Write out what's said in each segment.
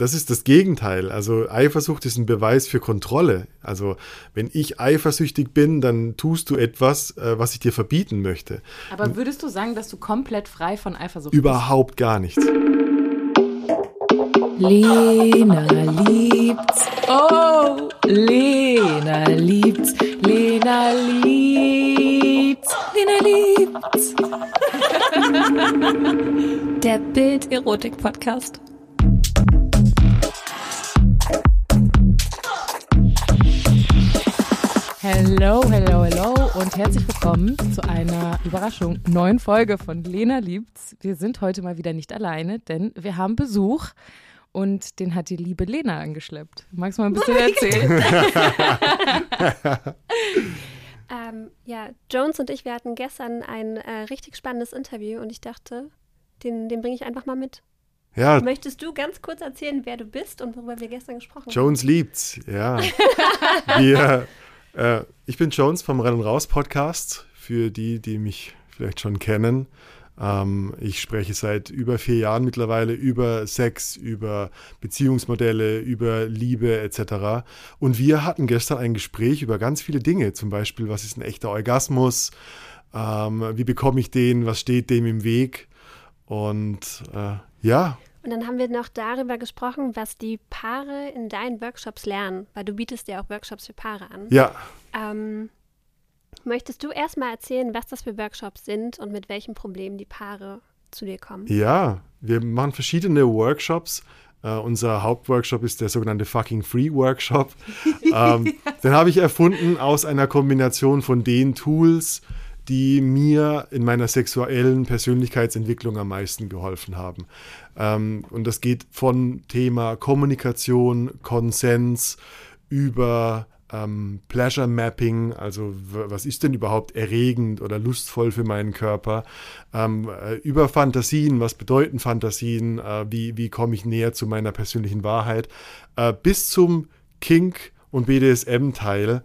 das ist das Gegenteil. Also Eifersucht ist ein Beweis für Kontrolle. Also wenn ich eifersüchtig bin, dann tust du etwas, äh, was ich dir verbieten möchte. Aber würdest du sagen, dass du komplett frei von Eifersucht Überhaupt gar nichts. Lena liebt's. Oh, Lena liebt's. Lena liebt's. Lena liebt's. Der Bild-Erotik-Podcast. Hello, hello, hello und herzlich willkommen zu einer Überraschung neuen Folge von Lena liebt's. Wir sind heute mal wieder nicht alleine, denn wir haben Besuch und den hat die liebe Lena angeschleppt. Magst du mal ein bisschen erzählen? ähm, ja, Jones und ich, wir hatten gestern ein äh, richtig spannendes Interview und ich dachte, den, den bringe ich einfach mal mit. Ja. Möchtest du ganz kurz erzählen, wer du bist und worüber wir gestern gesprochen haben? Jones liebt's, ja. wir äh, ich bin Jones vom Rennen raus Podcast. Für die, die mich vielleicht schon kennen. Ähm, ich spreche seit über vier Jahren mittlerweile über Sex, über Beziehungsmodelle, über Liebe etc. Und wir hatten gestern ein Gespräch über ganz viele Dinge. Zum Beispiel, was ist ein echter Orgasmus? Ähm, wie bekomme ich den? Was steht dem im Weg? Und äh, ja, und dann haben wir noch darüber gesprochen, was die Paare in deinen Workshops lernen, weil du bietest ja auch Workshops für Paare an. Ja. Ähm, möchtest du erstmal erzählen, was das für Workshops sind und mit welchen Problemen die Paare zu dir kommen? Ja, wir machen verschiedene Workshops. Uh, unser Hauptworkshop ist der sogenannte Fucking Free Workshop. ähm, den habe ich erfunden aus einer Kombination von den Tools, die mir in meiner sexuellen Persönlichkeitsentwicklung am meisten geholfen haben. Ähm, und das geht von Thema Kommunikation, Konsens über ähm, Pleasure Mapping, also was ist denn überhaupt erregend oder lustvoll für meinen Körper, ähm, äh, über Fantasien, was bedeuten Fantasien, äh, wie, wie komme ich näher zu meiner persönlichen Wahrheit, äh, bis zum Kink- und BDSM-Teil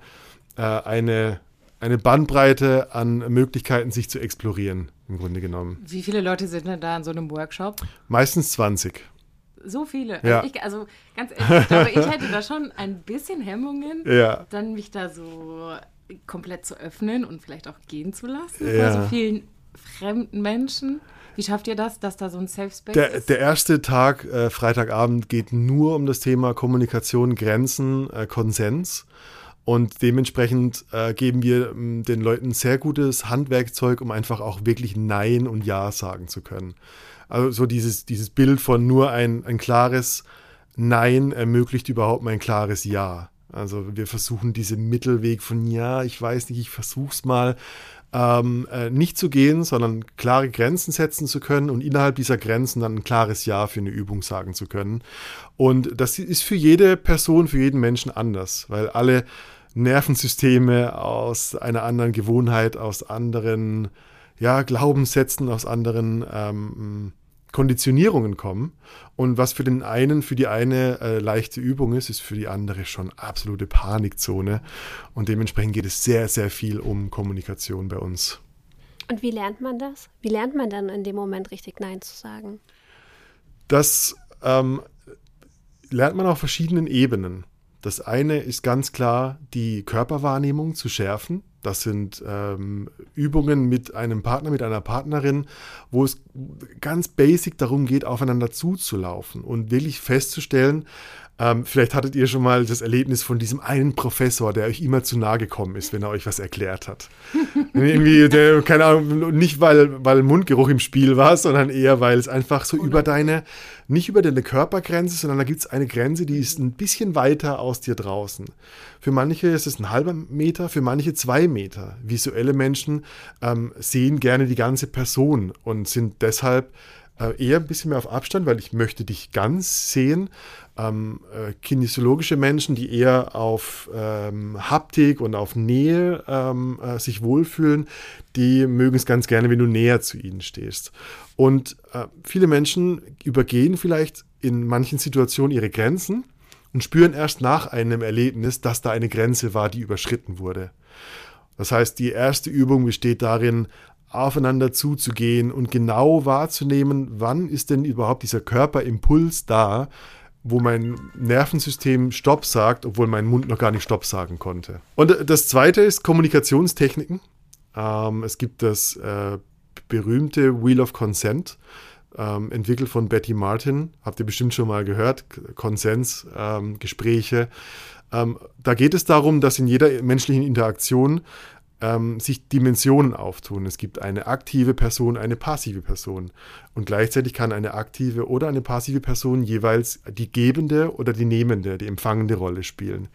äh, eine eine Bandbreite an Möglichkeiten, sich zu explorieren, im Grunde genommen. Wie viele Leute sind denn da in so einem Workshop? Meistens 20. So viele. Ja. Also, ich, also ganz ehrlich, ich glaube, ich hätte da schon ein bisschen Hemmungen, ja. dann mich da so komplett zu öffnen und vielleicht auch gehen zu lassen ja. vor so vielen fremden Menschen. Wie schafft ihr das, dass da so ein Safe Space der, ist? Der erste Tag, äh, Freitagabend, geht nur um das Thema Kommunikation, Grenzen, äh, Konsens. Und dementsprechend äh, geben wir ähm, den Leuten sehr gutes Handwerkzeug, um einfach auch wirklich Nein und Ja sagen zu können. Also so dieses, dieses Bild von nur ein, ein klares Nein ermöglicht überhaupt mal ein klares Ja. Also wir versuchen diesen Mittelweg von Ja, ich weiß nicht, ich versuch's mal, ähm, äh, nicht zu gehen, sondern klare Grenzen setzen zu können und innerhalb dieser Grenzen dann ein klares Ja für eine Übung sagen zu können. Und das ist für jede Person, für jeden Menschen anders, weil alle Nervensysteme aus einer anderen Gewohnheit, aus anderen ja, Glaubenssätzen, aus anderen ähm, Konditionierungen kommen. Und was für den einen, für die eine äh, leichte Übung ist, ist für die andere schon absolute Panikzone. Und dementsprechend geht es sehr, sehr viel um Kommunikation bei uns. Und wie lernt man das? Wie lernt man dann in dem Moment richtig Nein zu sagen? Das ähm, lernt man auf verschiedenen Ebenen. Das eine ist ganz klar, die Körperwahrnehmung zu schärfen. Das sind ähm, Übungen mit einem Partner, mit einer Partnerin, wo es ganz basic darum geht, aufeinander zuzulaufen und wirklich festzustellen, ähm, vielleicht hattet ihr schon mal das Erlebnis von diesem einen Professor, der euch immer zu nahe gekommen ist, wenn er euch was erklärt hat. Irgendwie, der, keine Ahnung, nicht weil, weil Mundgeruch im Spiel war, sondern eher, weil es einfach so über deine, nicht über deine Körpergrenze, sondern da gibt es eine Grenze, die ist ein bisschen weiter aus dir draußen. Für manche ist es ein halber Meter, für manche zwei Meter. Visuelle Menschen ähm, sehen gerne die ganze Person und sind deshalb äh, eher ein bisschen mehr auf Abstand, weil ich möchte dich ganz sehen ähm, äh, kinesiologische Menschen, die eher auf ähm, Haptik und auf Nähe ähm, äh, sich wohlfühlen, die mögen es ganz gerne, wenn du näher zu ihnen stehst. Und äh, viele Menschen übergehen vielleicht in manchen Situationen ihre Grenzen und spüren erst nach einem Erlebnis, dass da eine Grenze war, die überschritten wurde. Das heißt, die erste Übung besteht darin, aufeinander zuzugehen und genau wahrzunehmen, wann ist denn überhaupt dieser Körperimpuls da, wo mein Nervensystem Stopp sagt, obwohl mein Mund noch gar nicht Stopp sagen konnte. Und äh, das zweite ist Kommunikationstechniken. Ähm, es gibt das äh, berühmte Wheel of Consent, ähm, entwickelt von Betty Martin. Habt ihr bestimmt schon mal gehört. Konsensgespräche. Ähm, ähm, da geht es darum, dass in jeder menschlichen Interaktion ähm, sich Dimensionen auftun. Es gibt eine aktive Person, eine passive Person. Und gleichzeitig kann eine aktive oder eine passive Person jeweils die gebende oder die nehmende, die empfangende Rolle spielen.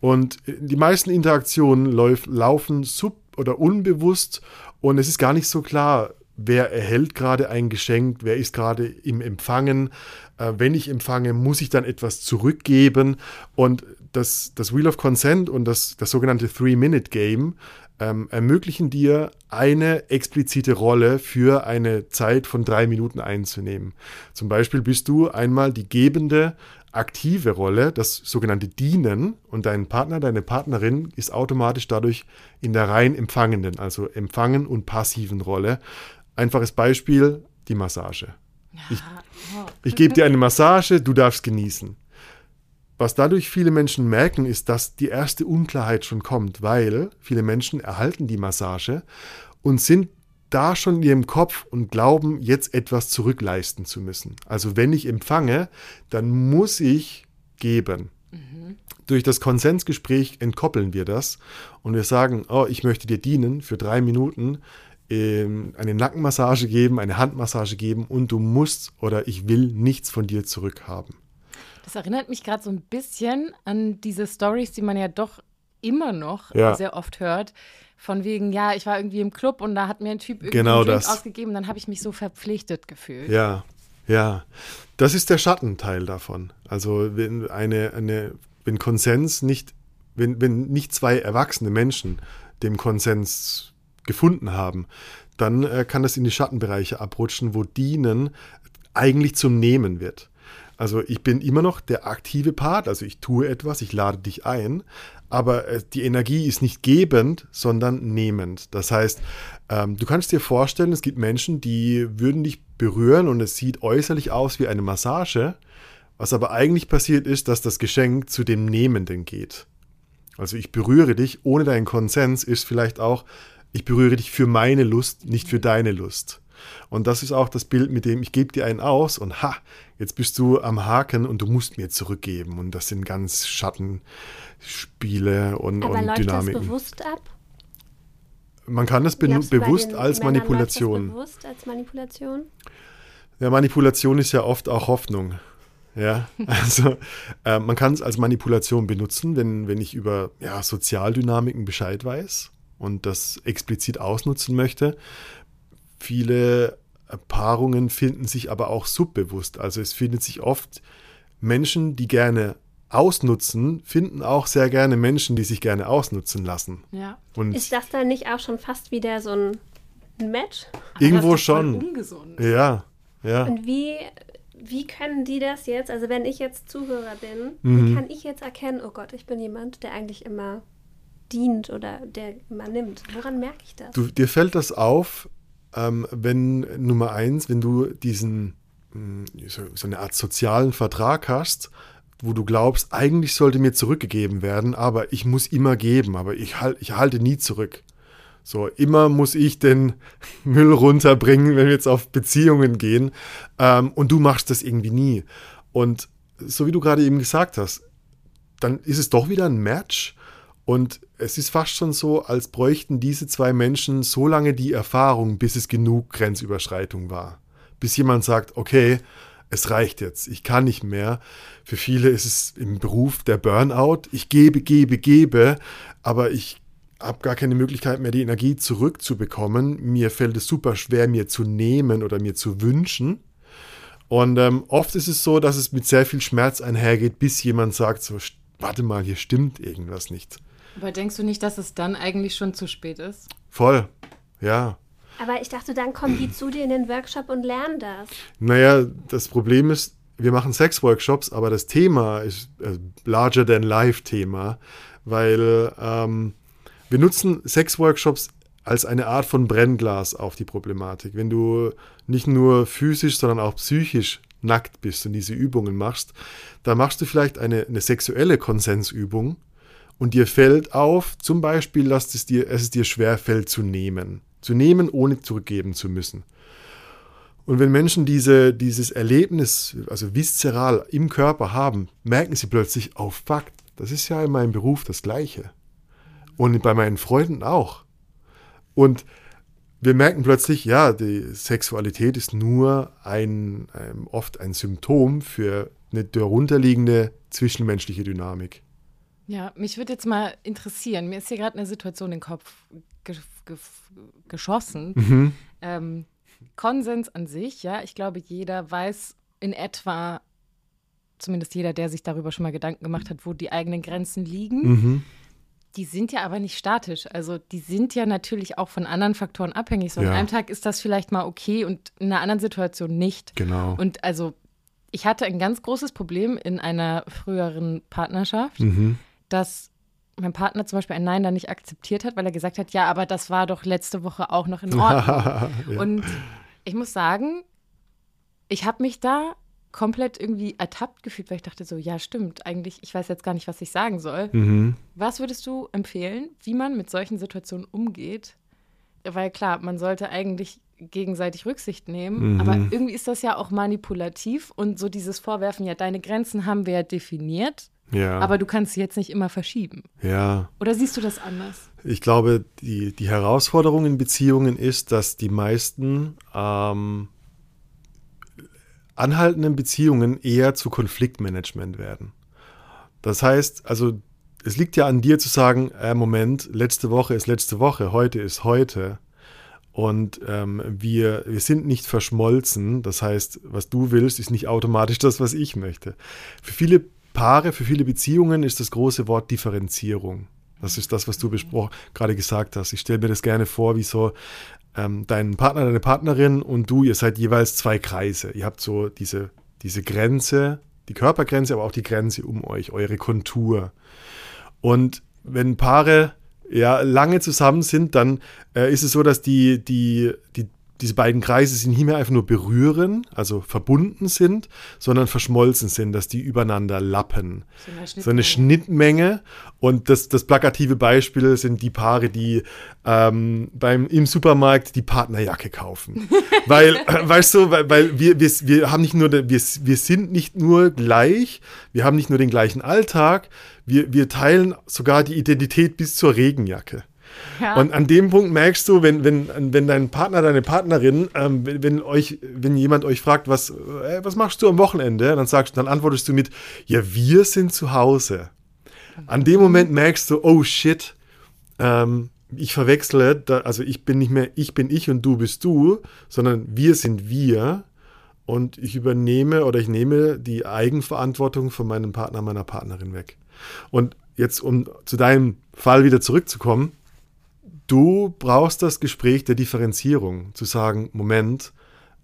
Und die meisten Interaktionen lauf, laufen sub- oder unbewusst und es ist gar nicht so klar, wer erhält gerade ein Geschenk, wer ist gerade im Empfangen. Äh, wenn ich empfange, muss ich dann etwas zurückgeben. Und das, das Wheel of Consent und das, das sogenannte Three-Minute-Game ähm, ermöglichen dir, eine explizite Rolle für eine Zeit von drei Minuten einzunehmen. Zum Beispiel bist du einmal die gebende, aktive Rolle, das sogenannte Dienen, und dein Partner, deine Partnerin ist automatisch dadurch in der rein empfangenden, also empfangen und passiven Rolle. Einfaches Beispiel, die Massage. Ich, ich gebe dir eine Massage, du darfst genießen. Was dadurch viele Menschen merken, ist, dass die erste Unklarheit schon kommt, weil viele Menschen erhalten die Massage und sind da schon in ihrem Kopf und glauben, jetzt etwas zurückleisten zu müssen. Also wenn ich empfange, dann muss ich geben. Mhm. Durch das Konsensgespräch entkoppeln wir das und wir sagen, oh, ich möchte dir dienen für drei Minuten, ähm, eine Nackenmassage geben, eine Handmassage geben und du musst oder ich will nichts von dir zurückhaben. Das erinnert mich gerade so ein bisschen an diese Stories, die man ja doch immer noch ja. sehr oft hört. Von wegen, ja, ich war irgendwie im Club und da hat mir ein Typ irgendwie genau ausgegeben, dann habe ich mich so verpflichtet gefühlt. Ja, ja. Das ist der Schattenteil davon. Also wenn eine, eine, wenn Konsens nicht, wenn, wenn nicht zwei erwachsene Menschen dem Konsens gefunden haben, dann äh, kann das in die Schattenbereiche abrutschen, wo Dienen eigentlich zum Nehmen wird. Also ich bin immer noch der aktive Part, also ich tue etwas, ich lade dich ein, aber äh, die Energie ist nicht gebend, sondern nehmend. Das heißt, ähm, du kannst dir vorstellen, es gibt Menschen, die würden dich berühren und es sieht äußerlich aus wie eine Massage, was aber eigentlich passiert ist, dass das Geschenk zu dem Nehmenden geht. Also ich berühre dich ohne deinen Konsens ist vielleicht auch, ich berühre dich für meine Lust, nicht für deine Lust. Und das ist auch das Bild, mit dem ich gebe dir einen aus und ha, jetzt bist du am Haken und du musst mir zurückgeben. Und das sind ganz Schattenspiele und, Aber und läuft Dynamiken. das bewusst ab? Man kann das be bewusst als Manipulation. Das bewusst als Manipulation? Ja, Manipulation ist ja oft auch Hoffnung. Ja, also äh, man kann es als Manipulation benutzen, wenn, wenn ich über ja, Sozialdynamiken Bescheid weiß und das explizit ausnutzen möchte. Viele Paarungen finden sich aber auch subbewusst. Also es findet sich oft Menschen, die gerne ausnutzen, finden auch sehr gerne Menschen, die sich gerne ausnutzen lassen. Ja. Und ist das dann nicht auch schon fast wieder so ein Match? Irgendwo schon. Ungesund. Ja, ja. Und wie, wie können die das jetzt, also wenn ich jetzt Zuhörer bin, mhm. wie kann ich jetzt erkennen, oh Gott, ich bin jemand, der eigentlich immer dient oder der immer nimmt? Woran merke ich das? Du, dir fällt das auf, ähm, wenn Nummer eins, wenn du diesen hm, so, so eine Art sozialen Vertrag hast, wo du glaubst, eigentlich sollte mir zurückgegeben werden, aber ich muss immer geben, aber ich, halt, ich halte nie zurück. So, immer muss ich den Müll runterbringen, wenn wir jetzt auf Beziehungen gehen. Ähm, und du machst das irgendwie nie. Und so wie du gerade eben gesagt hast, dann ist es doch wieder ein Match. Und es ist fast schon so, als bräuchten diese zwei Menschen so lange die Erfahrung, bis es genug Grenzüberschreitung war. Bis jemand sagt, okay, es reicht jetzt, ich kann nicht mehr. Für viele ist es im Beruf der Burnout. Ich gebe, gebe, gebe, aber ich habe gar keine Möglichkeit mehr, die Energie zurückzubekommen. Mir fällt es super schwer, mir zu nehmen oder mir zu wünschen. Und ähm, oft ist es so, dass es mit sehr viel Schmerz einhergeht, bis jemand sagt, so, warte mal, hier stimmt irgendwas nicht. Aber denkst du nicht, dass es dann eigentlich schon zu spät ist? Voll, ja. Aber ich dachte, dann kommen die zu dir in den Workshop und lernen das. Naja, das Problem ist, wir machen Sex-Workshops, aber das Thema ist äh, larger than life Thema, weil ähm, wir nutzen Sex-Workshops als eine Art von Brennglas auf die Problematik. Wenn du nicht nur physisch, sondern auch psychisch nackt bist und diese Übungen machst, da machst du vielleicht eine, eine sexuelle Konsensübung und dir fällt auf, zum Beispiel, dass es dir, es dir schwer fällt zu nehmen. Zu nehmen, ohne zurückgeben zu müssen. Und wenn Menschen diese, dieses Erlebnis, also viszeral im Körper haben, merken sie plötzlich, oh fuck, das ist ja in meinem Beruf das Gleiche. Und bei meinen Freunden auch. Und wir merken plötzlich, ja, die Sexualität ist nur ein, ein oft ein Symptom für eine darunterliegende zwischenmenschliche Dynamik. Ja, mich würde jetzt mal interessieren, mir ist hier gerade eine Situation in den Kopf ge ge geschossen. Mhm. Ähm, Konsens an sich, ja, ich glaube, jeder weiß in etwa, zumindest jeder, der sich darüber schon mal Gedanken gemacht hat, wo die eigenen Grenzen liegen. Mhm. Die sind ja aber nicht statisch. Also die sind ja natürlich auch von anderen Faktoren abhängig. So ja. an einem Tag ist das vielleicht mal okay und in einer anderen Situation nicht. Genau. Und also ich hatte ein ganz großes Problem in einer früheren Partnerschaft, mhm. Dass mein Partner zum Beispiel ein Nein dann nicht akzeptiert hat, weil er gesagt hat, ja, aber das war doch letzte Woche auch noch in Ordnung. ja. Und ich muss sagen, ich habe mich da komplett irgendwie ertappt gefühlt, weil ich dachte so, ja, stimmt, eigentlich, ich weiß jetzt gar nicht, was ich sagen soll. Mhm. Was würdest du empfehlen, wie man mit solchen Situationen umgeht? Weil klar, man sollte eigentlich gegenseitig Rücksicht nehmen, mhm. aber irgendwie ist das ja auch manipulativ und so dieses Vorwerfen, ja, deine Grenzen haben wir ja definiert, ja. aber du kannst sie jetzt nicht immer verschieben. Ja. Oder siehst du das anders? Ich glaube, die, die Herausforderung in Beziehungen ist, dass die meisten ähm, anhaltenden Beziehungen eher zu Konfliktmanagement werden. Das heißt, also es liegt ja an dir zu sagen, äh, Moment, letzte Woche ist letzte Woche, heute ist heute. Und ähm, wir, wir sind nicht verschmolzen. Das heißt, was du willst, ist nicht automatisch das, was ich möchte. Für viele Paare, für viele Beziehungen ist das große Wort Differenzierung. Das ist das, was du gerade gesagt hast. Ich stelle mir das gerne vor, wie so ähm, dein Partner, deine Partnerin und du, ihr seid jeweils zwei Kreise. Ihr habt so diese, diese Grenze, die Körpergrenze, aber auch die Grenze um euch, eure Kontur. Und wenn Paare ja lange zusammen sind, dann äh, ist es so, dass die, die, die diese beiden Kreise sich nicht mehr einfach nur berühren, also verbunden sind, sondern verschmolzen sind, dass die übereinander lappen. So eine Schnittmenge. So eine Schnittmenge. Und das, das plakative Beispiel sind die Paare, die ähm, beim, im Supermarkt die Partnerjacke kaufen. weil, äh, weißt du, weil, weil wir, wir, wir haben nicht nur, wir, wir sind nicht nur gleich, wir haben nicht nur den gleichen Alltag, wir, wir teilen sogar die Identität bis zur Regenjacke. Und an dem Punkt merkst du, wenn, wenn, wenn dein Partner, deine Partnerin, ähm, wenn, wenn, euch, wenn jemand euch fragt, was, äh, was machst du am Wochenende, dann sagst, dann antwortest du mit, ja, wir sind zu Hause. An dem Moment merkst du, oh shit, ähm, ich verwechsle, also ich bin nicht mehr ich bin ich und du bist du, sondern wir sind wir und ich übernehme oder ich nehme die Eigenverantwortung von meinem Partner, meiner Partnerin weg. Und jetzt, um zu deinem Fall wieder zurückzukommen, Du brauchst das Gespräch der Differenzierung, zu sagen, Moment,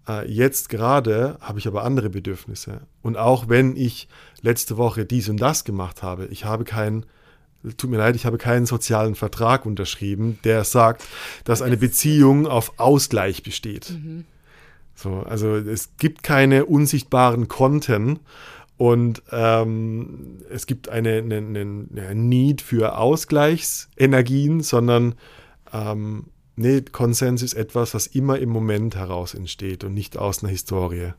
äh, jetzt gerade habe ich aber andere Bedürfnisse. Und auch wenn ich letzte Woche dies und das gemacht habe, ich habe keinen, tut mir leid, ich habe keinen sozialen Vertrag unterschrieben, der sagt, dass eine Beziehung auf Ausgleich besteht. Mhm. So, also es gibt keine unsichtbaren Konten und ähm, es gibt eine, eine, eine Need für Ausgleichsenergien, sondern ähm, nee, Konsens ist etwas, was immer im Moment heraus entsteht und nicht aus einer Historie.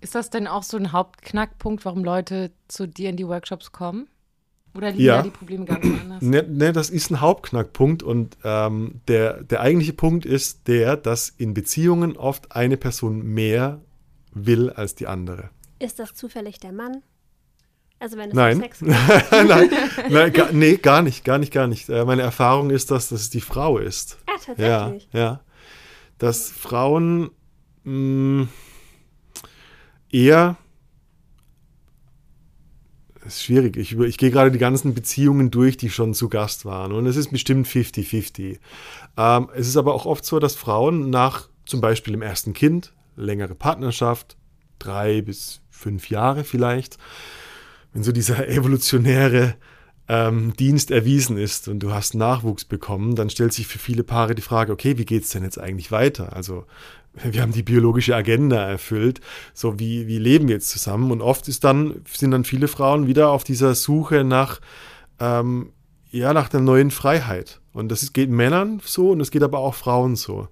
Ist das denn auch so ein Hauptknackpunkt, warum Leute zu dir in die Workshops kommen? Oder liegen ja. da die Probleme ganz anders? Nee, nee, das ist ein Hauptknackpunkt und ähm, der, der eigentliche Punkt ist der, dass in Beziehungen oft eine Person mehr will als die andere. Ist das zufällig der Mann? Also wenn es nein. um Sex geht. nein, nein gar, nee, gar nicht, gar nicht, gar nicht. Äh, meine Erfahrung ist, dass das die Frau ist. Ah, tatsächlich. Ja, ja. Dass Frauen mh, mm, eher ist schwierig. Ich, ich gehe gerade die ganzen Beziehungen durch, die schon zu Gast waren. Und es ist bestimmt 50-50. Ähm, es ist aber auch oft so, dass Frauen nach zum Beispiel dem ersten Kind, längere Partnerschaft, drei bis fünf Jahre vielleicht, wenn so dieser evolutionäre ähm, Dienst erwiesen ist und du hast Nachwuchs bekommen, dann stellt sich für viele Paare die Frage, okay, wie geht es denn jetzt eigentlich weiter? Also wir haben die biologische Agenda erfüllt. So, wie, wie leben wir jetzt zusammen? Und oft ist dann, sind dann viele Frauen wieder auf dieser Suche nach, ähm, ja, nach der neuen Freiheit. Und das geht Männern so und es geht aber auch Frauen so.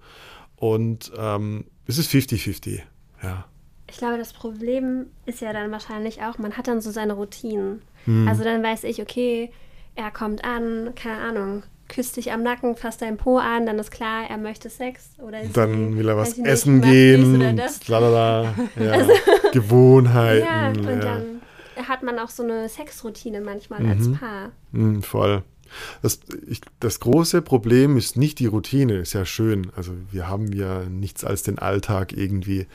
Und ähm, es ist 50-50, ja. Ich glaube, das Problem ist ja dann wahrscheinlich auch, man hat dann so seine Routinen. Hm. Also dann weiß ich, okay, er kommt an, keine Ahnung, küsst dich am Nacken, fasst deinen Po an, dann ist klar, er möchte Sex. Oder dann will er was essen nicht, gehen, lalala, ja, also, Gewohnheiten. Ja, und ja. dann hat man auch so eine Sexroutine manchmal mhm. als Paar. Mhm, voll. Das, ich, das große Problem ist nicht die Routine, ist ja schön. Also wir haben ja nichts als den Alltag irgendwie.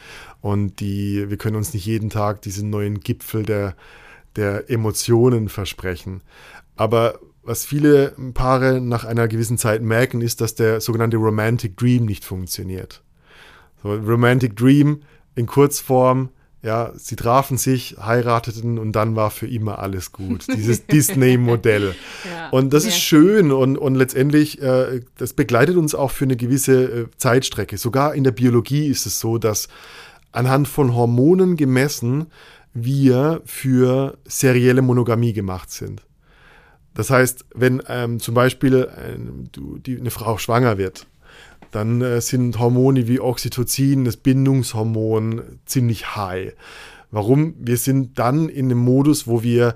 Und die, wir können uns nicht jeden Tag diesen neuen Gipfel der, der Emotionen versprechen. Aber was viele Paare nach einer gewissen Zeit merken, ist, dass der sogenannte Romantic Dream nicht funktioniert. So, Romantic Dream in Kurzform, ja, sie trafen sich, heirateten und dann war für immer alles gut. Dieses Disney-Modell. Ja, und das ist schön und, und letztendlich, äh, das begleitet uns auch für eine gewisse äh, Zeitstrecke. Sogar in der Biologie ist es so, dass anhand von Hormonen gemessen wir für serielle Monogamie gemacht sind. Das heißt, wenn ähm, zum Beispiel äh, du, die, eine Frau schwanger wird, dann äh, sind Hormone wie Oxytocin, das Bindungshormon, ziemlich high. Warum? Wir sind dann in einem Modus, wo wir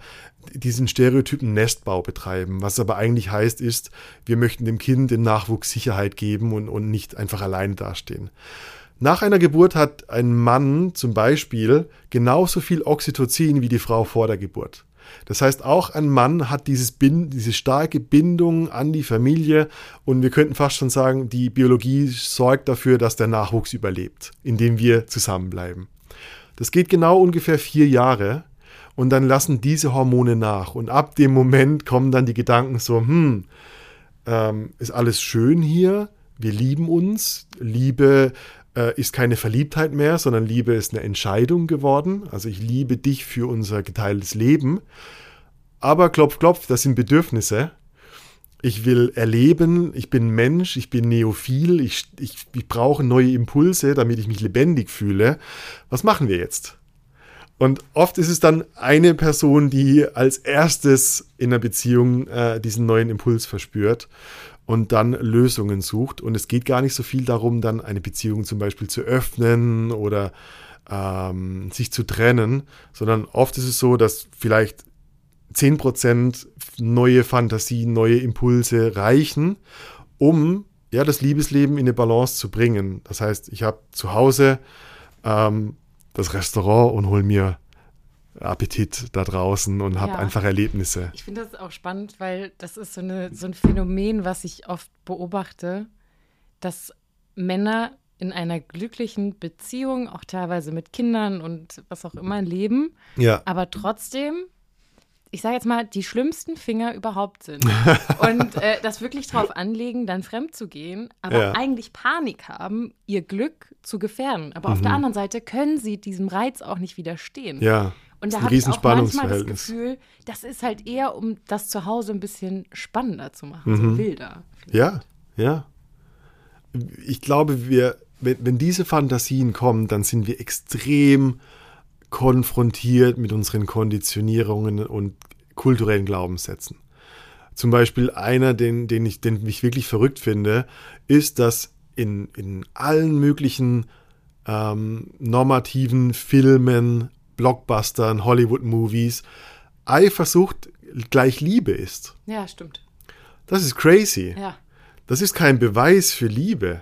diesen Stereotypen Nestbau betreiben. Was aber eigentlich heißt, ist, wir möchten dem Kind den Nachwuchs Sicherheit geben und, und nicht einfach alleine dastehen. Nach einer Geburt hat ein Mann zum Beispiel genauso viel Oxytocin wie die Frau vor der Geburt. Das heißt, auch ein Mann hat dieses Bind, diese starke Bindung an die Familie und wir könnten fast schon sagen, die Biologie sorgt dafür, dass der Nachwuchs überlebt, indem wir zusammenbleiben. Das geht genau ungefähr vier Jahre und dann lassen diese Hormone nach und ab dem Moment kommen dann die Gedanken so, hm, ähm, ist alles schön hier, wir lieben uns, Liebe ist keine Verliebtheit mehr, sondern Liebe ist eine Entscheidung geworden. Also ich liebe dich für unser geteiltes Leben. Aber klopf, klopf, das sind Bedürfnisse. Ich will erleben, ich bin Mensch, ich bin neophil, ich, ich, ich brauche neue Impulse, damit ich mich lebendig fühle. Was machen wir jetzt? Und oft ist es dann eine Person, die als erstes in einer Beziehung äh, diesen neuen Impuls verspürt und dann Lösungen sucht. Und es geht gar nicht so viel darum, dann eine Beziehung zum Beispiel zu öffnen oder ähm, sich zu trennen, sondern oft ist es so, dass vielleicht 10% neue Fantasien, neue Impulse reichen, um ja, das Liebesleben in eine Balance zu bringen. Das heißt, ich habe zu Hause ähm, das Restaurant und hole mir Appetit da draußen und habe ja. einfach Erlebnisse. Ich finde das auch spannend, weil das ist so, eine, so ein Phänomen, was ich oft beobachte, dass Männer in einer glücklichen Beziehung, auch teilweise mit Kindern und was auch immer leben, ja. aber trotzdem ich sage jetzt mal, die schlimmsten Finger überhaupt sind. Und äh, das wirklich drauf anlegen, dann fremd zu gehen, aber ja. eigentlich Panik haben, ihr Glück zu gefährden. Aber mhm. auf der mhm. anderen Seite können sie diesem Reiz auch nicht widerstehen. Ja. Und da habe ich auch manchmal das Gefühl, das ist halt eher, um das zu Hause ein bisschen spannender zu machen, mhm. so wilder. Ja, ja. Ich glaube, wir, wenn, wenn diese Fantasien kommen, dann sind wir extrem konfrontiert mit unseren Konditionierungen und kulturellen Glaubenssätzen. Zum Beispiel einer, den, den, ich, den ich wirklich verrückt finde, ist, dass in, in allen möglichen ähm, normativen Filmen, Blockbustern, Hollywood-Movies Eifersucht gleich Liebe ist. Ja, stimmt. Das ist crazy. Ja. Das ist kein Beweis für Liebe.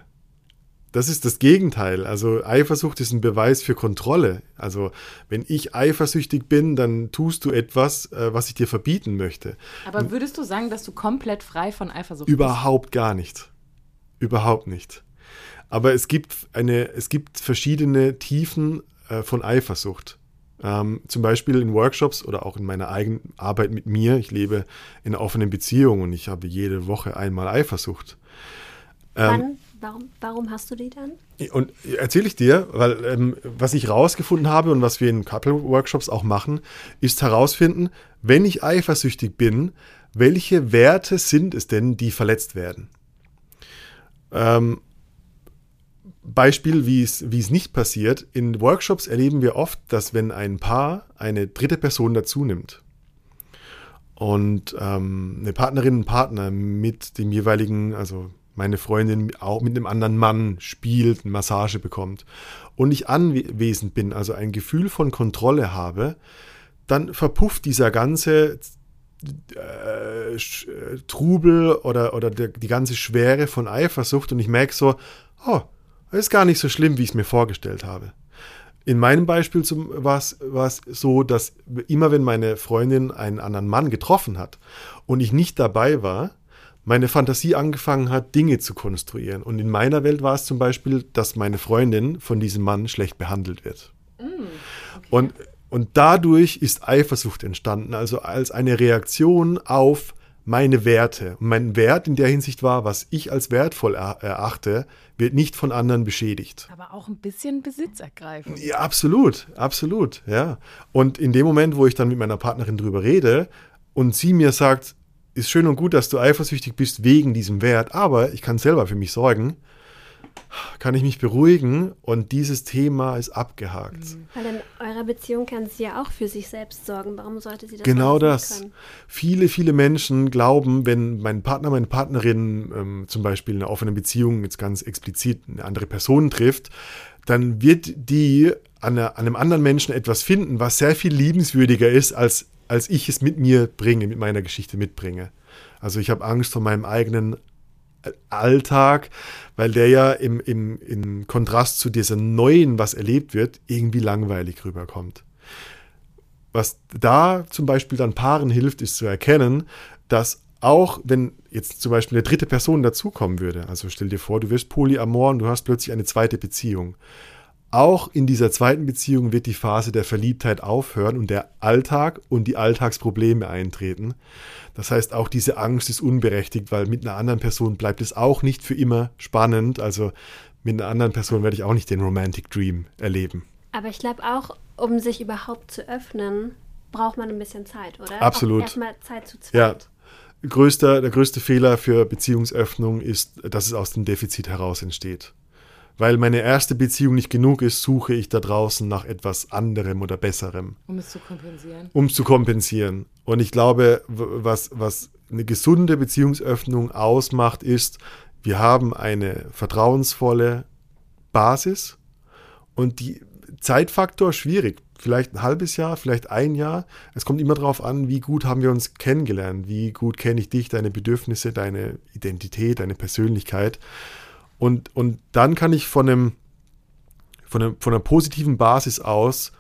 Das ist das Gegenteil. Also Eifersucht ist ein Beweis für Kontrolle. Also wenn ich eifersüchtig bin, dann tust du etwas, äh, was ich dir verbieten möchte. Aber würdest du sagen, dass du komplett frei von Eifersucht bist? Überhaupt gar nicht. Überhaupt nicht. Aber es gibt eine, es gibt verschiedene Tiefen äh, von Eifersucht. Ähm, zum Beispiel in Workshops oder auch in meiner eigenen Arbeit mit mir. Ich lebe in einer offenen Beziehung und ich habe jede Woche einmal Eifersucht. Ähm? Warum, warum hast du die dann? Und erzähle ich dir, weil ähm, was ich herausgefunden habe und was wir in Couple-Workshops auch machen, ist herausfinden, wenn ich eifersüchtig bin, welche Werte sind es denn, die verletzt werden? Ähm, Beispiel, wie es, nicht passiert. In Workshops erleben wir oft, dass wenn ein Paar eine dritte Person dazu nimmt und ähm, eine Partnerin, ein Partner mit dem jeweiligen, also meine Freundin auch mit einem anderen Mann spielt, eine Massage bekommt und ich anwesend bin, also ein Gefühl von Kontrolle habe, dann verpufft dieser ganze äh, äh, Trubel oder, oder der, die ganze Schwere von Eifersucht und ich merke so, oh, das ist gar nicht so schlimm, wie ich es mir vorgestellt habe. In meinem Beispiel war es so, dass immer wenn meine Freundin einen anderen Mann getroffen hat und ich nicht dabei war, meine Fantasie angefangen hat, Dinge zu konstruieren. Und in meiner Welt war es zum Beispiel, dass meine Freundin von diesem Mann schlecht behandelt wird. Mm, okay. Und und dadurch ist Eifersucht entstanden, also als eine Reaktion auf meine Werte. Und mein Wert in der Hinsicht war, was ich als wertvoll erachte, wird nicht von anderen beschädigt. Aber auch ein bisschen Besitz ergreifen. Ja, absolut, absolut, ja. Und in dem Moment, wo ich dann mit meiner Partnerin drüber rede und sie mir sagt, ist schön und gut, dass du eifersüchtig bist wegen diesem Wert, aber ich kann selber für mich sorgen, kann ich mich beruhigen und dieses Thema ist abgehakt. Mhm. Weil in eurer Beziehung kann sie ja auch für sich selbst sorgen. Warum sollte sie das Genau das. Können? Viele, viele Menschen glauben, wenn mein Partner, meine Partnerin ähm, zum Beispiel in einer offenen Beziehung jetzt ganz explizit eine andere Person trifft, dann wird die an, einer, an einem anderen Menschen etwas finden, was sehr viel liebenswürdiger ist, als, als ich es mit mir bringe, mit meiner Geschichte mitbringe. Also ich habe Angst vor meinem eigenen Alltag, weil der ja im, im, im Kontrast zu diesem Neuen, was erlebt wird, irgendwie langweilig rüberkommt. Was da zum Beispiel dann Paaren hilft, ist zu erkennen, dass auch wenn jetzt zum Beispiel eine dritte Person dazukommen würde, also stell dir vor, du wirst polyamor und du hast plötzlich eine zweite Beziehung, auch in dieser zweiten Beziehung wird die Phase der Verliebtheit aufhören und der Alltag und die Alltagsprobleme eintreten. Das heißt, auch diese Angst ist unberechtigt, weil mit einer anderen Person bleibt es auch nicht für immer spannend. Also mit einer anderen Person werde ich auch nicht den Romantic Dream erleben. Aber ich glaube auch, um sich überhaupt zu öffnen, braucht man ein bisschen Zeit, oder? Absolut. Erstmal Zeit zu zweit. Ja. Größter, der größte Fehler für Beziehungsöffnung ist, dass es aus dem Defizit heraus entsteht weil meine erste Beziehung nicht genug ist, suche ich da draußen nach etwas anderem oder besserem. Um es zu kompensieren. Um es zu kompensieren. Und ich glaube, was, was eine gesunde Beziehungsöffnung ausmacht, ist, wir haben eine vertrauensvolle Basis und die Zeitfaktor schwierig. Vielleicht ein halbes Jahr, vielleicht ein Jahr. Es kommt immer darauf an, wie gut haben wir uns kennengelernt, wie gut kenne ich dich, deine Bedürfnisse, deine Identität, deine Persönlichkeit. Und, und dann kann ich von, einem, von, einem, von einer positiven Basis aus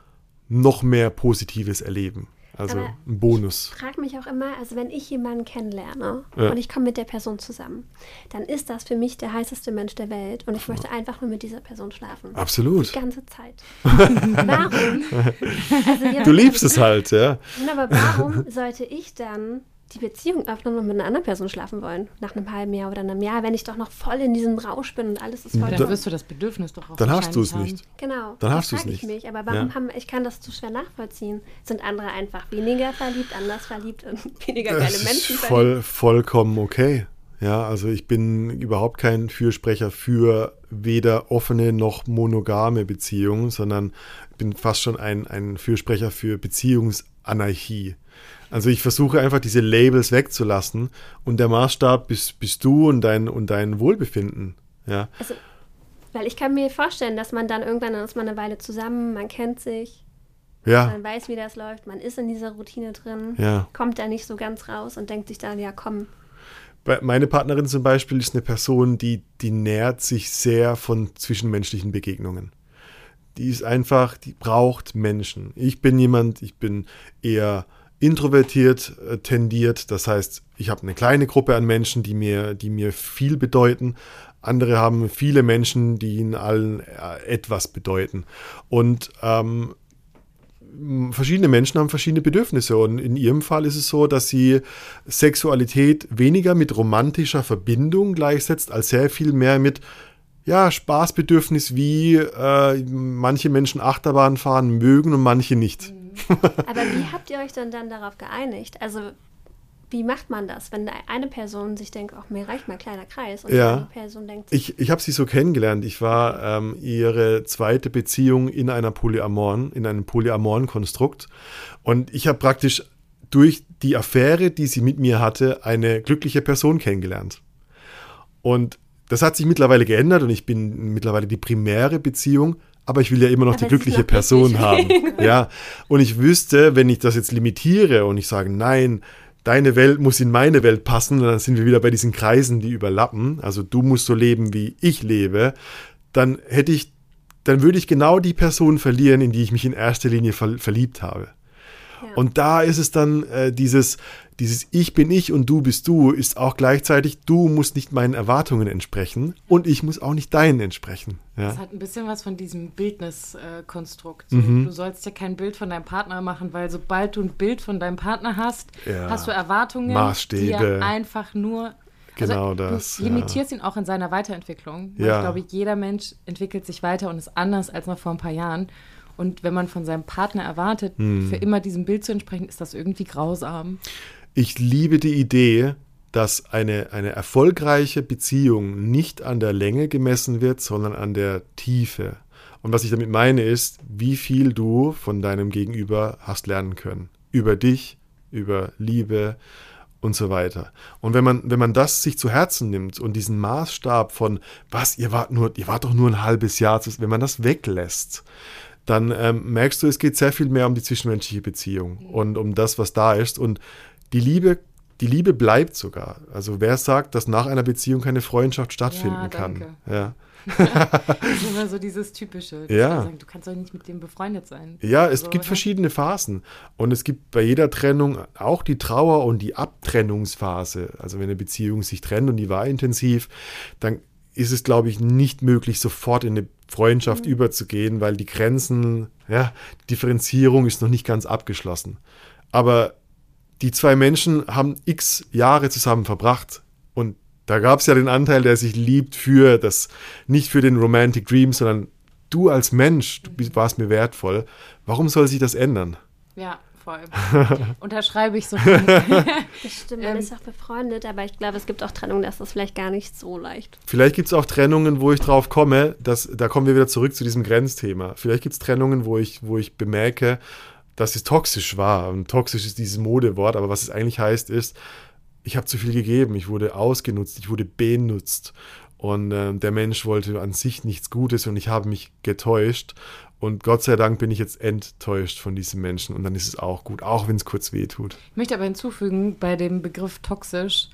noch mehr Positives erleben. Also Aber ein Bonus. Ich frage mich auch immer, also wenn ich jemanden kennenlerne ja. und ich komme mit der Person zusammen, dann ist das für mich der heißeste Mensch der Welt und ich möchte einfach nur mit dieser Person schlafen. Absolut. Die ganze Zeit. warum? Also, du liebst es halt, ja. Aber warum sollte ich dann die Beziehung öffnen und mit einer anderen Person schlafen wollen. Nach einem halben Jahr oder einem Jahr, wenn ich doch noch voll in diesem Rausch bin und alles ist voll. Dann wirst du das Bedürfnis doch auch Dann hast du es nicht. Genau. Dann hast du es nicht. Ich mich. Aber warum ja. haben, ich kann das zu schwer nachvollziehen. Sind andere einfach weniger verliebt, anders verliebt und weniger geile das Menschen ist voll, verliebt? Vollkommen okay. Ja, also ich bin überhaupt kein Fürsprecher für weder offene noch monogame Beziehungen, sondern bin fast schon ein, ein Fürsprecher für Beziehungsanarchie. Also ich versuche einfach diese Labels wegzulassen und der Maßstab bist, bist du und dein, und dein Wohlbefinden. Ja. Also, weil ich kann mir vorstellen, dass man dann irgendwann, dann ist man eine Weile zusammen, man kennt sich, ja. man weiß, wie das läuft, man ist in dieser Routine drin, ja. kommt da nicht so ganz raus und denkt sich dann, ja komm. Meine Partnerin zum Beispiel ist eine Person, die, die nährt sich sehr von zwischenmenschlichen Begegnungen die ist einfach, die braucht Menschen. Ich bin jemand, ich bin eher introvertiert äh, tendiert. Das heißt, ich habe eine kleine Gruppe an Menschen, die mir, die mir viel bedeuten. Andere haben viele Menschen, die ihnen allen äh, etwas bedeuten. Und ähm, verschiedene Menschen haben verschiedene Bedürfnisse. Und in ihrem Fall ist es so, dass sie Sexualität weniger mit romantischer Verbindung gleichsetzt, als sehr viel mehr mit ja, Spaßbedürfnis, wie äh, manche Menschen Achterbahn fahren mögen und manche nicht. Aber wie habt ihr euch denn dann darauf geeinigt? Also wie macht man das, wenn eine Person sich denkt, ach, mir reicht mal ein kleiner Kreis und ja. die Person denkt Ich, ich habe sie so kennengelernt. Ich war ähm, ihre zweite Beziehung in einer Polyamoren, in einem polyamoren Konstrukt. Und ich habe praktisch durch die Affäre, die sie mit mir hatte, eine glückliche Person kennengelernt. Und das hat sich mittlerweile geändert und ich bin mittlerweile die primäre Beziehung, aber ich will ja immer noch aber die glückliche Person haben. ja. Und ich wüsste, wenn ich das jetzt limitiere und ich sage, nein, deine Welt muss in meine Welt passen, dann sind wir wieder bei diesen Kreisen, die überlappen. Also du musst so leben, wie ich lebe. Dann hätte ich, dann würde ich genau die Person verlieren, in die ich mich in erster Linie ver verliebt habe. Und da ist es dann äh, dieses, dieses Ich bin ich und du bist du, ist auch gleichzeitig, du musst nicht meinen Erwartungen entsprechen und ich muss auch nicht deinen entsprechen. Ja. Das hat ein bisschen was von diesem Bildniskonstrukt. Mhm. Du sollst ja kein Bild von deinem Partner machen, weil sobald du ein Bild von deinem Partner hast, ja. hast du Erwartungen, Maßstäbe. die einfach nur also genau das. Du limitierst ja. ihn auch in seiner Weiterentwicklung. Ja. Ich glaube, jeder Mensch entwickelt sich weiter und ist anders als noch vor ein paar Jahren. Und wenn man von seinem Partner erwartet, hm. für immer diesem Bild zu entsprechen, ist das irgendwie grausam. Ich liebe die Idee, dass eine, eine erfolgreiche Beziehung nicht an der Länge gemessen wird, sondern an der Tiefe. Und was ich damit meine ist, wie viel du von deinem Gegenüber hast lernen können. Über dich, über Liebe und so weiter. Und wenn man, wenn man das sich zu Herzen nimmt und diesen Maßstab von, was, ihr wart nur, ihr wart doch nur ein halbes Jahr, wenn man das weglässt, dann ähm, merkst du, es geht sehr viel mehr um die zwischenmenschliche Beziehung und um das, was da ist. Und die Liebe, die Liebe bleibt sogar. Also wer sagt, dass nach einer Beziehung keine Freundschaft stattfinden ja, kann? Ja. das ist immer so dieses typische. Ja. Sagen, du kannst doch nicht mit dem befreundet sein. Ja, es also, gibt oder? verschiedene Phasen. Und es gibt bei jeder Trennung auch die Trauer und die Abtrennungsphase. Also wenn eine Beziehung sich trennt und die war intensiv, dann ist es, glaube ich, nicht möglich, sofort in eine Freundschaft mhm. überzugehen, weil die Grenzen, ja, die Differenzierung ist noch nicht ganz abgeschlossen. Aber die zwei Menschen haben x Jahre zusammen verbracht und da gab es ja den Anteil, der sich liebt für das, nicht für den Romantic Dream, sondern du als Mensch, du warst mir wertvoll. Warum soll sich das ändern? Ja, voll. Unterschreibe ich so. das stimmt, man ähm, ist auch befreundet, aber ich glaube, es gibt auch Trennungen, das ist vielleicht gar nicht so leicht. Vielleicht gibt es auch Trennungen, wo ich drauf komme, dass, da kommen wir wieder zurück zu diesem Grenzthema. Vielleicht gibt es Trennungen, wo ich, wo ich bemerke, dass es toxisch war. Und toxisch ist dieses Modewort, aber was es eigentlich heißt, ist, ich habe zu viel gegeben, ich wurde ausgenutzt, ich wurde benutzt. Und äh, der Mensch wollte an sich nichts Gutes und ich habe mich getäuscht. Und Gott sei Dank bin ich jetzt enttäuscht von diesem Menschen und dann ist es auch gut, auch wenn es kurz weh tut. Ich möchte aber hinzufügen, bei dem Begriff toxisch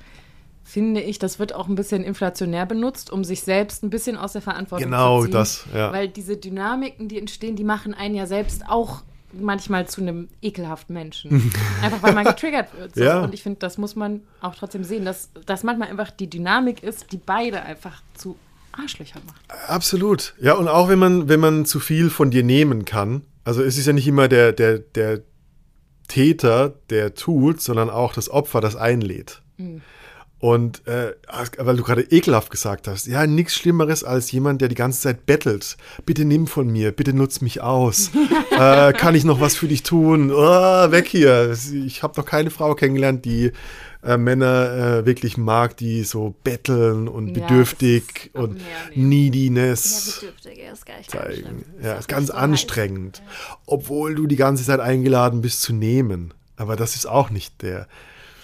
finde ich, das wird auch ein bisschen inflationär benutzt, um sich selbst ein bisschen aus der Verantwortung genau zu ziehen. Genau das, ja. Weil diese Dynamiken, die entstehen, die machen einen ja selbst auch manchmal zu einem ekelhaften Menschen. einfach weil man getriggert wird. So. Ja. Und ich finde, das muss man auch trotzdem sehen, dass das manchmal einfach die Dynamik ist, die beide einfach zu Arschlöcher macht. Absolut. Ja, und auch wenn man, wenn man zu viel von dir nehmen kann, also es ist ja nicht immer der, der, der Täter, der tut, sondern auch das Opfer, das einlädt. Mhm. Und äh, weil du gerade ekelhaft gesagt hast, ja, nichts Schlimmeres als jemand, der die ganze Zeit bettelt. Bitte nimm von mir, bitte nutz mich aus. äh, kann ich noch was für dich tun? Oh, weg hier. Ich habe noch keine Frau kennengelernt, die äh, Männer äh, wirklich mag, die so betteln und ja, bedürftig und Neediness ja, ist gar zeigen. Ja, ist, ist ganz anstrengend. Ja. Obwohl du die ganze Zeit eingeladen bist zu nehmen. Aber das ist auch nicht der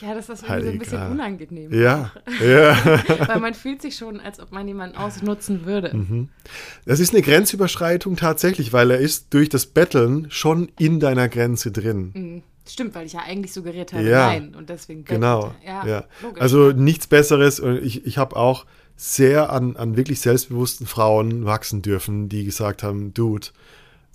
ja, das ist irgendwie so ein bisschen unangenehm. Ja, ja. Weil man fühlt sich schon, als ob man jemanden ausnutzen würde. Mhm. Das ist eine Grenzüberschreitung tatsächlich, weil er ist durch das Betteln schon in deiner Grenze drin. Mhm. Stimmt, weil ich ja eigentlich suggeriert habe, ja, nein. Und deswegen Genau. Ja, ja. Also nichts Besseres. Ich, ich habe auch sehr an, an wirklich selbstbewussten Frauen wachsen dürfen, die gesagt haben, Dude,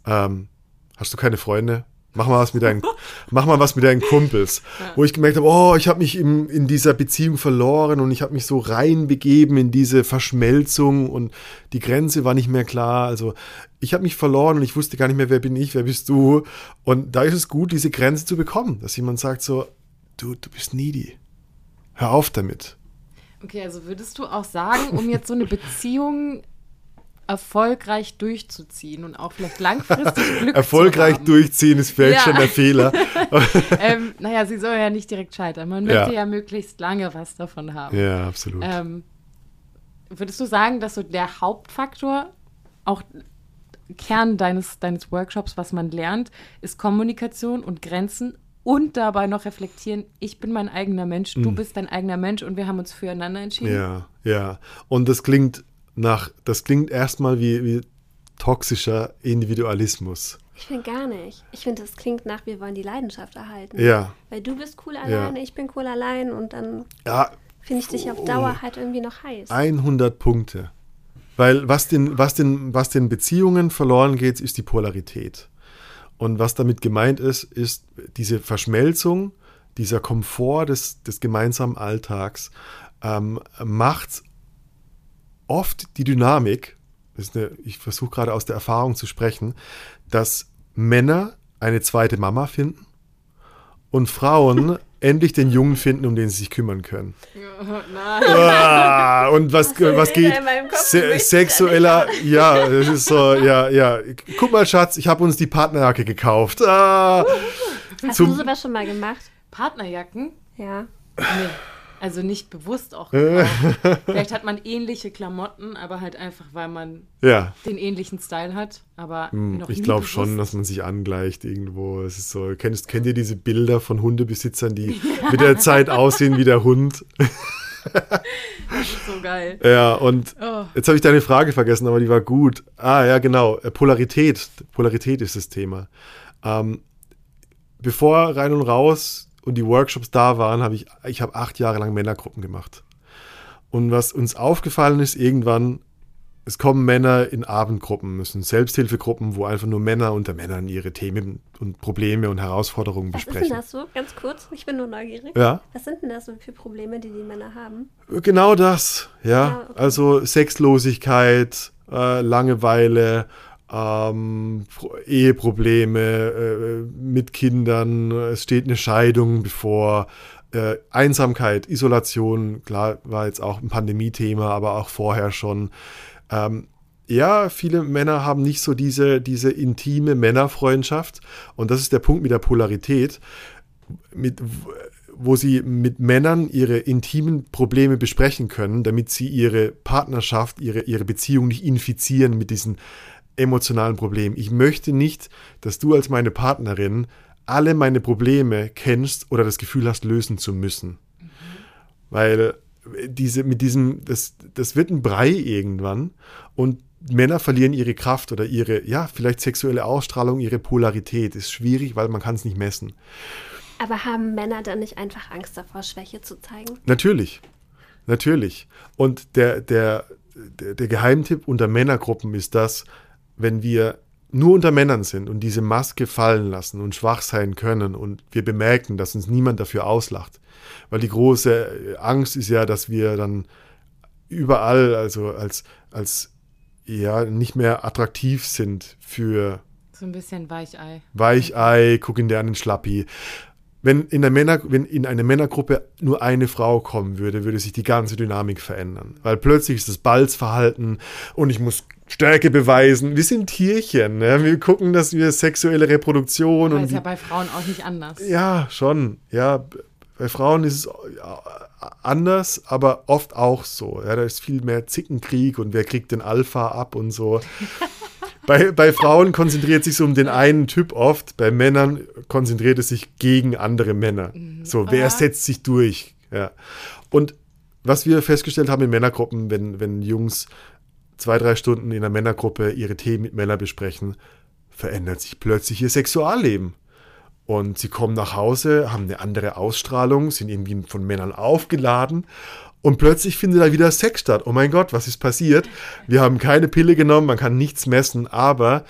ähm, hast du keine Freunde? Mach mal was mit deinen, mach mal was mit deinen Kumpels. Ja. Wo ich gemerkt habe, oh, ich habe mich in, in dieser Beziehung verloren und ich habe mich so reinbegeben in diese Verschmelzung und die Grenze war nicht mehr klar. Also ich habe mich verloren und ich wusste gar nicht mehr, wer bin ich, wer bist du. Und da ist es gut, diese Grenze zu bekommen, dass jemand sagt so, du, du bist needy. Hör auf damit. Okay, also würdest du auch sagen, um jetzt so eine Beziehung erfolgreich durchzuziehen und auch vielleicht langfristig Glück Erfolgreich durchziehen ist vielleicht ja. schon der Fehler. ähm, naja, sie soll ja nicht direkt scheitern. Man möchte ja, ja möglichst lange was davon haben. Ja, absolut. Ähm, würdest du sagen, dass so der Hauptfaktor, auch Kern deines, deines Workshops, was man lernt, ist Kommunikation und Grenzen und dabei noch reflektieren, ich bin mein eigener Mensch, du mhm. bist dein eigener Mensch und wir haben uns füreinander entschieden. Ja, ja. Und das klingt nach, das klingt erstmal wie, wie toxischer Individualismus. Ich finde gar nicht. Ich finde, das klingt nach, wir wollen die Leidenschaft erhalten. Ja. Weil du bist cool alleine, ja. ich bin cool allein und dann ja. finde ich dich auf Dauer halt irgendwie noch heiß. 100 Punkte. Weil was den, was, den, was den Beziehungen verloren geht, ist die Polarität. Und was damit gemeint ist, ist diese Verschmelzung, dieser Komfort des, des gemeinsamen Alltags ähm, macht oft die Dynamik, eine, ich versuche gerade aus der Erfahrung zu sprechen, dass Männer eine zweite Mama finden und Frauen endlich den Jungen finden, um den sie sich kümmern können. nein. Ah, und was, was geht? Se sexueller, ja, das ist so, ja, ja. Guck mal, Schatz, ich habe uns die Partnerjacke gekauft. Ah, Hast du sowas schon mal gemacht? Partnerjacken? Ja. Nee. Also nicht bewusst auch. Vielleicht hat man ähnliche Klamotten, aber halt einfach, weil man ja. den ähnlichen Style hat. Aber hm, ich glaube schon, dass man sich angleicht irgendwo. Es ist so, kennst, kennt ihr diese Bilder von Hundebesitzern, die ja. mit der Zeit aussehen wie der Hund? das ist so geil. Ja, und oh. jetzt habe ich deine Frage vergessen, aber die war gut. Ah, ja, genau. Äh, Polarität. Polarität ist das Thema. Ähm, bevor rein und raus und die Workshops da waren, habe ich, ich habe acht Jahre lang Männergruppen gemacht. Und was uns aufgefallen ist, irgendwann, es kommen Männer in Abendgruppen, es sind Selbsthilfegruppen, wo einfach nur Männer unter Männern ihre Themen und Probleme und Herausforderungen Was besprechen. Was ist denn das so? Ganz kurz, ich bin nur neugierig. Ja. Was sind denn das so für Probleme, die die Männer haben? Genau das, ja. ja okay. Also Sexlosigkeit, äh, Langeweile, ähm, Eheprobleme äh, mit Kindern, es steht eine Scheidung bevor, äh, Einsamkeit, Isolation, klar war jetzt auch ein Pandemie-Thema, aber auch vorher schon. Ähm, ja, viele Männer haben nicht so diese, diese intime Männerfreundschaft. Und das ist der Punkt mit der Polarität, mit, wo sie mit Männern ihre intimen Probleme besprechen können, damit sie ihre Partnerschaft, ihre, ihre Beziehung nicht infizieren mit diesen emotionalen Problem. Ich möchte nicht, dass du als meine Partnerin alle meine Probleme kennst oder das Gefühl hast, lösen zu müssen. Mhm. Weil diese, mit diesem, das, das wird ein Brei irgendwann und Männer verlieren ihre Kraft oder ihre, ja, vielleicht sexuelle Ausstrahlung, ihre Polarität. Ist schwierig, weil man kann es nicht messen. Aber haben Männer dann nicht einfach Angst davor, Schwäche zu zeigen? Natürlich. Natürlich. Und der, der, der, der Geheimtipp unter Männergruppen ist das, wenn wir nur unter Männern sind und diese Maske fallen lassen und schwach sein können und wir bemerken, dass uns niemand dafür auslacht. Weil die große Angst ist ja, dass wir dann überall, also als, als ja, nicht mehr attraktiv sind für. So ein bisschen Weichei. Weichei, guck in der an den Schlappi. Wenn in, der Männer, wenn in eine Männergruppe nur eine Frau kommen würde, würde sich die ganze Dynamik verändern. Weil plötzlich ist das Balzverhalten und ich muss Stärke beweisen. Wir sind Tierchen. Ne? Wir gucken, dass wir sexuelle Reproduktion das und. ist ja bei Frauen auch nicht anders. Ja, schon. Ja, bei Frauen ist es anders, aber oft auch so. Ja, da ist viel mehr Zickenkrieg und wer kriegt den Alpha ab und so. bei, bei Frauen konzentriert sich so um den einen Typ oft, bei Männern konzentriert es sich gegen andere Männer. Mhm. So, wer Aha. setzt sich durch? Ja. Und was wir festgestellt haben in Männergruppen, wenn, wenn Jungs zwei, drei Stunden in einer Männergruppe ihre Themen mit Männern besprechen, verändert sich plötzlich ihr Sexualleben. Und sie kommen nach Hause, haben eine andere Ausstrahlung, sind irgendwie von Männern aufgeladen und plötzlich findet da wieder Sex statt. Oh mein Gott, was ist passiert? Wir haben keine Pille genommen, man kann nichts messen, aber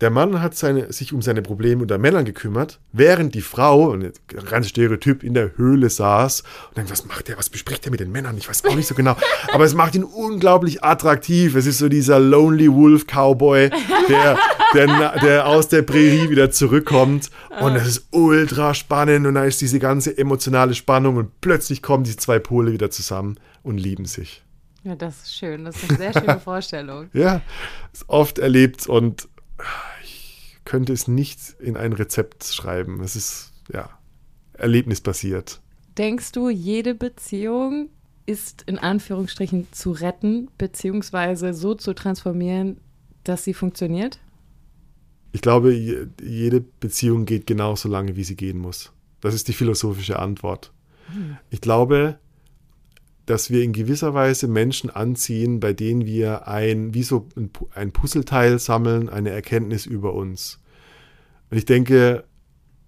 der Mann hat seine, sich um seine Probleme unter Männern gekümmert, während die Frau, ein ganz Stereotyp, in der Höhle saß und denkt, was macht der, was bespricht er mit den Männern? Ich weiß auch nicht so genau. Aber es macht ihn unglaublich attraktiv. Es ist so dieser Lonely Wolf Cowboy, der, der, der aus der Prärie wieder zurückkommt. Und es ist ultra spannend und da ist diese ganze emotionale Spannung und plötzlich kommen diese zwei Pole wieder zusammen und lieben sich. Ja, das ist schön. Das ist eine sehr schöne Vorstellung. ja, ist oft erlebt und könnte es nicht in ein Rezept schreiben. Es ist, ja, erlebnisbasiert. Denkst du, jede Beziehung ist in Anführungsstrichen zu retten, beziehungsweise so zu transformieren, dass sie funktioniert? Ich glaube, jede Beziehung geht genauso lange, wie sie gehen muss. Das ist die philosophische Antwort. Hm. Ich glaube, dass wir in gewisser Weise Menschen anziehen, bei denen wir ein, wie so ein Puzzleteil sammeln, eine Erkenntnis über uns. Und ich denke,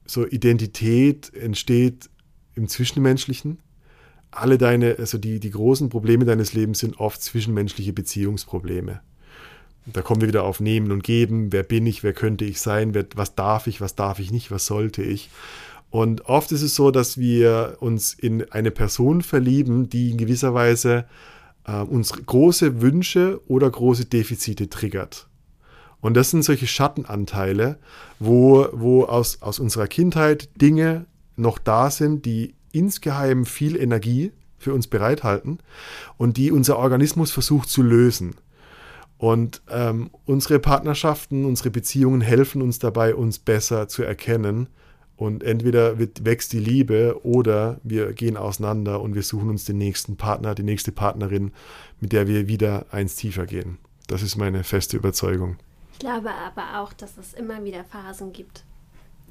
so Identität entsteht im Zwischenmenschlichen. Alle deine, also die, die großen Probleme deines Lebens sind oft zwischenmenschliche Beziehungsprobleme. Da kommen wir wieder auf Nehmen und Geben. Wer bin ich? Wer könnte ich sein? Wer, was darf ich? Was darf ich nicht? Was sollte ich? Und oft ist es so, dass wir uns in eine Person verlieben, die in gewisser Weise äh, unsere große Wünsche oder große Defizite triggert. Und das sind solche Schattenanteile, wo, wo aus, aus unserer Kindheit Dinge noch da sind, die insgeheim viel Energie für uns bereithalten und die unser Organismus versucht zu lösen. Und ähm, unsere Partnerschaften, unsere Beziehungen helfen uns dabei, uns besser zu erkennen. Und entweder wird, wächst die Liebe oder wir gehen auseinander und wir suchen uns den nächsten Partner, die nächste Partnerin, mit der wir wieder eins tiefer gehen. Das ist meine feste Überzeugung. Ich glaube aber auch, dass es immer wieder Phasen gibt.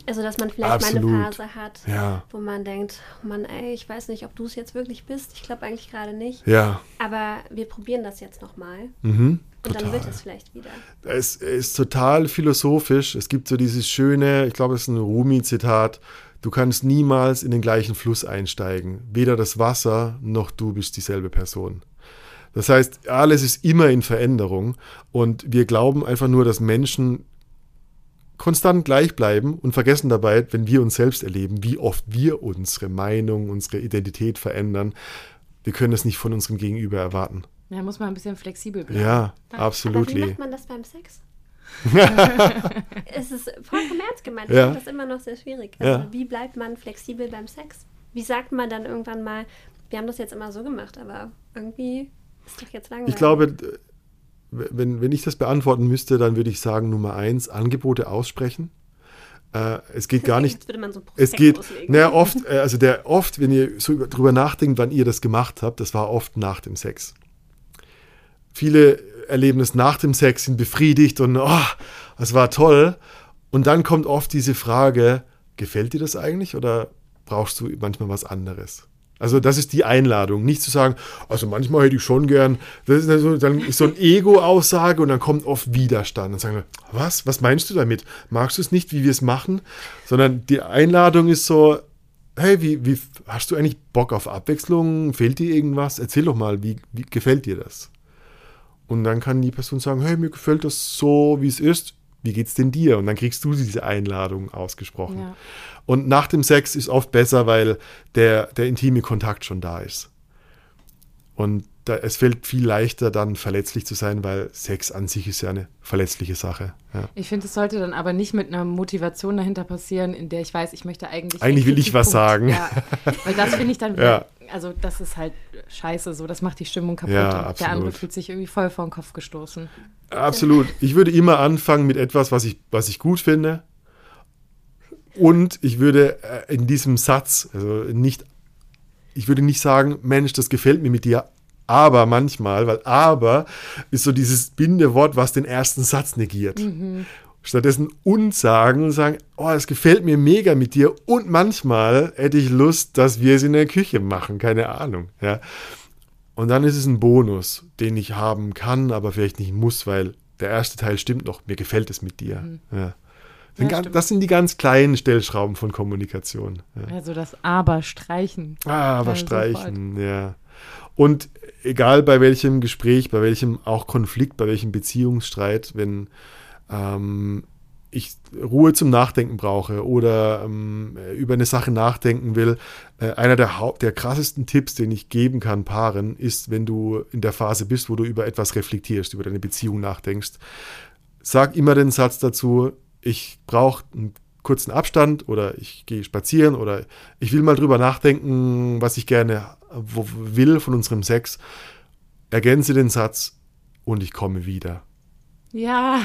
Also, dass man vielleicht Absolut. mal eine Phase hat, ja. wo man denkt, Mann, ey, ich weiß nicht, ob du es jetzt wirklich bist. Ich glaube eigentlich gerade nicht. Ja. Aber wir probieren das jetzt nochmal. Mhm. Und dann wird es vielleicht wieder. Es ist total philosophisch. Es gibt so dieses schöne, ich glaube, es ist ein Rumi-Zitat. Du kannst niemals in den gleichen Fluss einsteigen. Weder das Wasser noch du bist dieselbe Person. Das heißt, alles ist immer in Veränderung und wir glauben einfach nur, dass Menschen konstant gleich bleiben und vergessen dabei, wenn wir uns selbst erleben, wie oft wir unsere Meinung, unsere Identität verändern. Wir können es nicht von unserem Gegenüber erwarten. Ja, muss man ein bisschen flexibel bleiben. Ja, absolut. Aber wie macht man das beim Sex? es ist vollkommen ernst gemeint. Ich ja. finde das immer noch sehr schwierig. Also, ja. Wie bleibt man flexibel beim Sex? Wie sagt man dann irgendwann mal, wir haben das jetzt immer so gemacht, aber irgendwie ist doch jetzt langweilig. Ich glaube, wenn, wenn ich das beantworten müsste, dann würde ich sagen, Nummer eins, Angebote aussprechen. Äh, es geht gar nicht. Jetzt würde man so es geht, naja, oft, äh, also der oft, wenn ihr so drüber nachdenkt, wann ihr das gemacht habt, das war oft nach dem Sex. Viele erleben es nach dem Sex, sind befriedigt und oh, das war toll. Und dann kommt oft diese Frage, gefällt dir das eigentlich oder brauchst du manchmal was anderes? Also das ist die Einladung, nicht zu sagen, also manchmal hätte ich schon gern, das ist also, dann ist so eine Ego-Aussage und dann kommt oft Widerstand. Dann sagen wir, was, was meinst du damit? Magst du es nicht, wie wir es machen? Sondern die Einladung ist so, hey, wie, wie hast du eigentlich Bock auf Abwechslung? Fehlt dir irgendwas? Erzähl doch mal, wie, wie gefällt dir das? Und dann kann die Person sagen, hey, mir gefällt das so, wie es ist. Wie geht's denn dir? Und dann kriegst du diese Einladung ausgesprochen. Ja. Und nach dem Sex ist oft besser, weil der, der intime Kontakt schon da ist. Und da, es fällt viel leichter, dann verletzlich zu sein, weil Sex an sich ist ja eine verletzliche Sache. Ja. Ich finde, es sollte dann aber nicht mit einer Motivation dahinter passieren, in der ich weiß, ich möchte eigentlich. Eigentlich will ich was sagen. Ja, weil das finde ich dann ja. Also das ist halt scheiße, so, das macht die Stimmung kaputt. Ja, der andere fühlt sich irgendwie voll vor den Kopf gestoßen. Absolut. Ich würde immer anfangen mit etwas, was ich, was ich gut finde. Und ich würde äh, in diesem Satz, also nicht, ich würde nicht sagen, Mensch, das gefällt mir mit dir, aber manchmal, weil aber ist so dieses Bindewort, was den ersten Satz negiert. Mhm. Stattdessen und sagen und sagen, oh, es gefällt mir mega mit dir und manchmal hätte ich Lust, dass wir es in der Küche machen, keine Ahnung. Ja. Und dann ist es ein Bonus, den ich haben kann, aber vielleicht nicht muss, weil der erste Teil stimmt noch, mir gefällt es mit dir. Mhm. Ja. Ja, das sind die ganz kleinen Stellschrauben von Kommunikation. Ja. Also das Aber streichen. Aber streichen, sofort. ja. Und egal bei welchem Gespräch, bei welchem auch Konflikt, bei welchem Beziehungsstreit, wenn ähm, ich Ruhe zum Nachdenken brauche oder ähm, über eine Sache nachdenken will, äh, einer der, der krassesten Tipps, den ich geben kann Paaren, ist, wenn du in der Phase bist, wo du über etwas reflektierst, über deine Beziehung nachdenkst, sag immer den Satz dazu, ich brauche einen kurzen Abstand oder ich gehe spazieren oder ich will mal drüber nachdenken, was ich gerne will von unserem Sex. ergänze den Satz und ich komme wieder. Ja,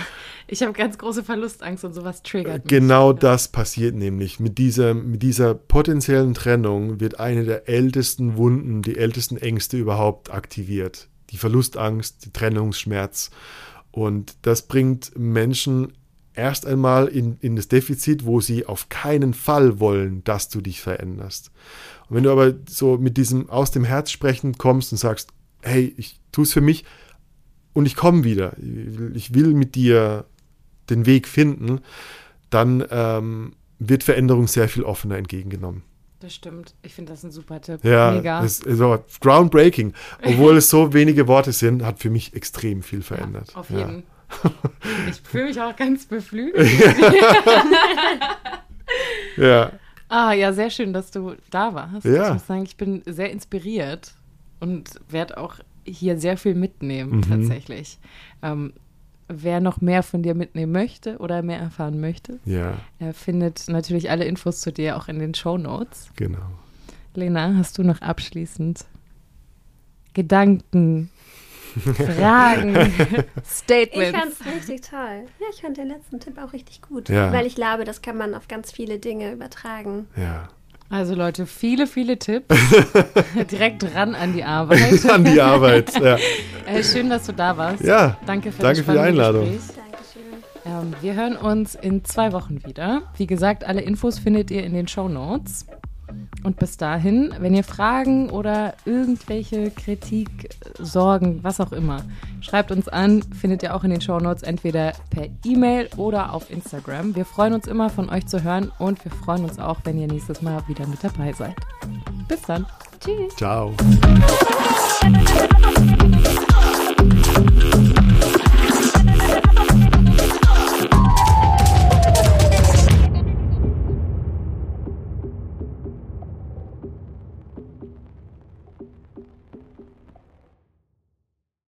ich habe ganz große Verlustangst und sowas triggert. Mich. Genau das passiert nämlich. Mit dieser, mit dieser potenziellen Trennung wird eine der ältesten Wunden, die ältesten Ängste überhaupt aktiviert. Die Verlustangst, die Trennungsschmerz. Und das bringt Menschen erst einmal in, in das Defizit, wo sie auf keinen Fall wollen, dass du dich veränderst. Und wenn du aber so mit diesem aus dem Herz sprechen kommst und sagst, hey, ich tue es für mich und ich komme wieder, ich will mit dir den Weg finden, dann ähm, wird Veränderung sehr viel offener entgegengenommen. Das stimmt. Ich finde das ein super Tipp. Ja, Mega. Das ist so groundbreaking. Obwohl es so wenige Worte sind, hat für mich extrem viel verändert. Ja, auf jeden. Ja. Ich fühle mich auch ganz beflügelt. ja. Ah, ja, sehr schön, dass du da warst. Ja. Ich muss sagen, ich bin sehr inspiriert und werde auch hier sehr viel mitnehmen, mhm. tatsächlich. Ähm, wer noch mehr von dir mitnehmen möchte oder mehr erfahren möchte, ja. er findet natürlich alle Infos zu dir auch in den Show Notes. Genau. Lena, hast du noch abschließend Gedanken, Fragen, Statements. Ich fand es richtig toll. Ja, ich fand den letzten Tipp auch richtig gut. Ja. Weil ich glaube, das kann man auf ganz viele Dinge übertragen. Ja. Also Leute, viele, viele Tipps. Direkt ran an die Arbeit. an die Arbeit, ja. Äh, schön, dass du da warst. Ja. Danke für, danke für die Einladung. Gespräch. Ähm, wir hören uns in zwei Wochen wieder. Wie gesagt, alle Infos findet ihr in den Show Notes. Und bis dahin, wenn ihr Fragen oder irgendwelche Kritik, Sorgen, was auch immer, schreibt uns an, findet ihr auch in den Show Notes entweder per E-Mail oder auf Instagram. Wir freuen uns immer von euch zu hören und wir freuen uns auch, wenn ihr nächstes Mal wieder mit dabei seid. Bis dann. Tschüss. Ciao.